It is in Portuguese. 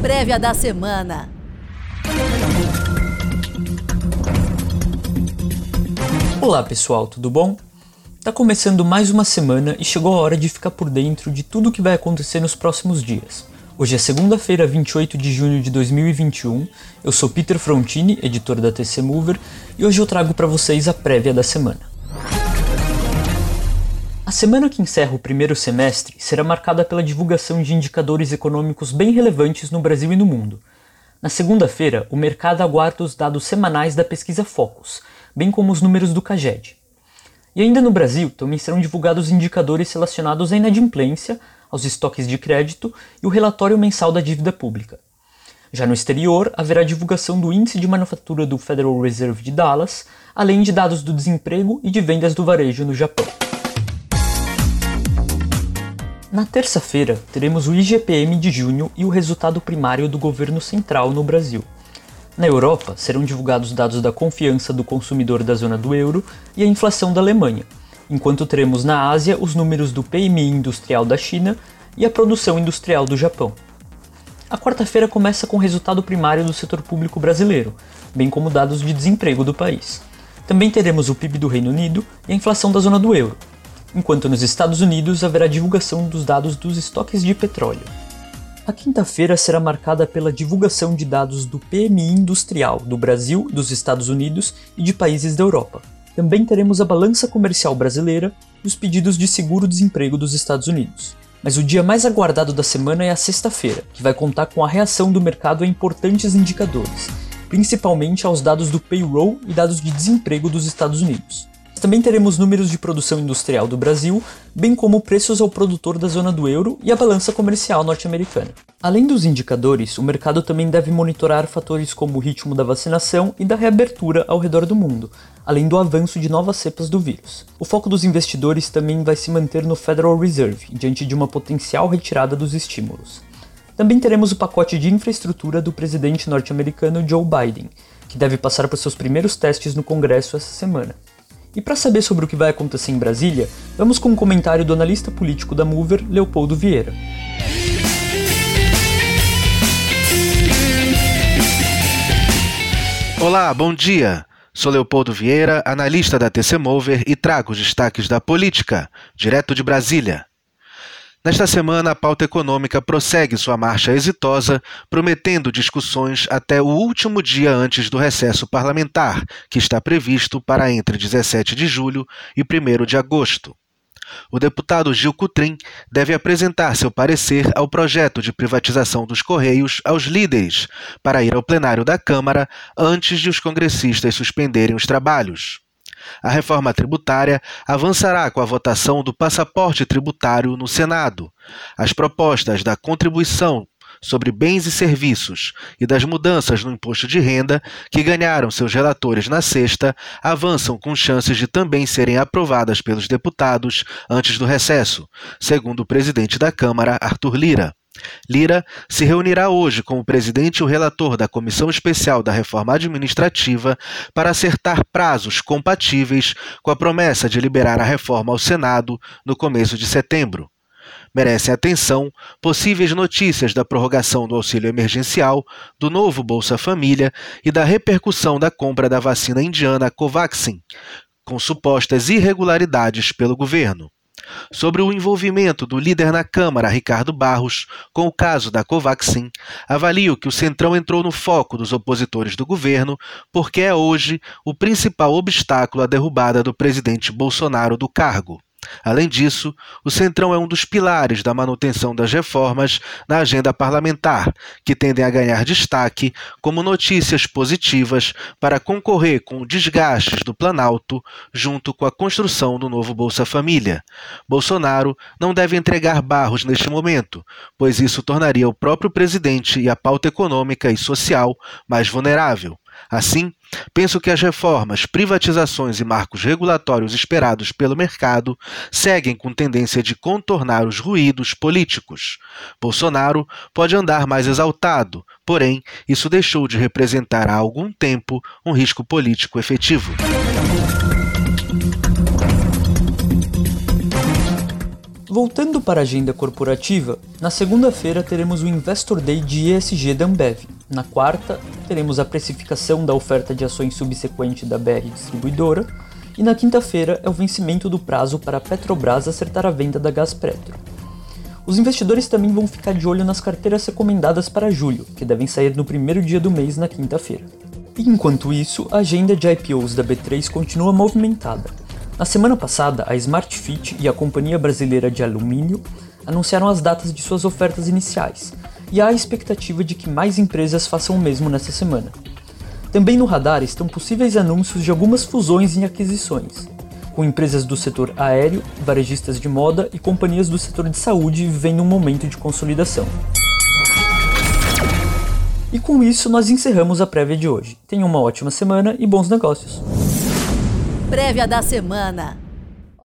prévia da semana. Olá pessoal, tudo bom? Tá começando mais uma semana e chegou a hora de ficar por dentro de tudo o que vai acontecer nos próximos dias. Hoje é segunda-feira, 28 de junho de 2021. Eu sou Peter Frontini, editor da TC Mover, e hoje eu trago para vocês a prévia da semana. A semana que encerra o primeiro semestre será marcada pela divulgação de indicadores econômicos bem relevantes no Brasil e no mundo. Na segunda-feira, o mercado aguarda os dados semanais da pesquisa Focus, bem como os números do CAGED. E ainda no Brasil, também serão divulgados indicadores relacionados à inadimplência, aos estoques de crédito e o relatório mensal da dívida pública. Já no exterior, haverá divulgação do índice de manufatura do Federal Reserve de Dallas, além de dados do desemprego e de vendas do varejo no Japão. Na terça-feira, teremos o IGPM de junho e o resultado primário do governo central no Brasil. Na Europa, serão divulgados dados da confiança do consumidor da zona do euro e a inflação da Alemanha, enquanto teremos na Ásia os números do PMI industrial da China e a produção industrial do Japão. A quarta-feira começa com o resultado primário do setor público brasileiro, bem como dados de desemprego do país. Também teremos o PIB do Reino Unido e a inflação da zona do euro, enquanto nos Estados Unidos haverá divulgação dos dados dos estoques de petróleo. A quinta-feira será marcada pela divulgação de dados do PMI industrial do Brasil, dos Estados Unidos e de países da Europa. Também teremos a balança comercial brasileira e os pedidos de seguro-desemprego dos Estados Unidos. Mas o dia mais aguardado da semana é a sexta-feira, que vai contar com a reação do mercado a importantes indicadores, principalmente aos dados do payroll e dados de desemprego dos Estados Unidos. Também teremos números de produção industrial do Brasil, bem como preços ao produtor da zona do euro e a balança comercial norte-americana. Além dos indicadores, o mercado também deve monitorar fatores como o ritmo da vacinação e da reabertura ao redor do mundo, além do avanço de novas cepas do vírus. O foco dos investidores também vai se manter no Federal Reserve, diante de uma potencial retirada dos estímulos. Também teremos o pacote de infraestrutura do presidente norte-americano Joe Biden, que deve passar por seus primeiros testes no Congresso essa semana. E para saber sobre o que vai acontecer em Brasília, vamos com um comentário do analista político da Mover, Leopoldo Vieira. Olá, bom dia. Sou Leopoldo Vieira, analista da TC Mover e trago os destaques da política, direto de Brasília. Nesta semana, a pauta econômica prossegue sua marcha exitosa, prometendo discussões até o último dia antes do recesso parlamentar, que está previsto para entre 17 de julho e 1 de agosto. O deputado Gil Cutrim deve apresentar seu parecer ao projeto de privatização dos Correios aos líderes, para ir ao plenário da Câmara antes de os congressistas suspenderem os trabalhos. A reforma tributária avançará com a votação do passaporte tributário no Senado. As propostas da contribuição sobre bens e serviços e das mudanças no imposto de renda, que ganharam seus relatores na sexta, avançam com chances de também serem aprovadas pelos deputados antes do recesso, segundo o presidente da Câmara, Arthur Lira. Lira se reunirá hoje com o presidente e o relator da Comissão Especial da Reforma Administrativa para acertar prazos compatíveis com a promessa de liberar a reforma ao Senado no começo de setembro. Merecem atenção possíveis notícias da prorrogação do auxílio emergencial, do novo Bolsa Família e da repercussão da compra da vacina indiana Covaxin, com supostas irregularidades pelo governo sobre o envolvimento do líder na Câmara, Ricardo Barros, com o caso da Covaxin, avalio que o Centrão entrou no foco dos opositores do governo porque é hoje o principal obstáculo à derrubada do presidente Bolsonaro do cargo. Além disso, o Centrão é um dos pilares da manutenção das reformas na agenda parlamentar, que tendem a ganhar destaque como notícias positivas para concorrer com desgastes do Planalto junto com a construção do novo Bolsa Família. Bolsonaro não deve entregar barros neste momento, pois isso tornaria o próprio presidente e a pauta econômica e social mais vulnerável. Assim, penso que as reformas, privatizações e marcos regulatórios esperados pelo mercado seguem com tendência de contornar os ruídos políticos. Bolsonaro pode andar mais exaltado, porém, isso deixou de representar há algum tempo um risco político efetivo. Voltando para a agenda corporativa, na segunda-feira teremos o Investor Day de ESG da Ambev. Na quarta, teremos a precificação da oferta de ações subsequente da BR Distribuidora. E na quinta-feira é o vencimento do prazo para a Petrobras acertar a venda da Gaspetro. Os investidores também vão ficar de olho nas carteiras recomendadas para julho, que devem sair no primeiro dia do mês na quinta-feira. Enquanto isso, a agenda de IPOs da B3 continua movimentada. Na semana passada, a SmartFit e a Companhia Brasileira de Alumínio anunciaram as datas de suas ofertas iniciais, e há a expectativa de que mais empresas façam o mesmo nessa semana. Também no radar estão possíveis anúncios de algumas fusões e aquisições, com empresas do setor aéreo, varejistas de moda e companhias do setor de saúde vivendo um momento de consolidação. E com isso nós encerramos a prévia de hoje. Tenham uma ótima semana e bons negócios! Prévia da semana.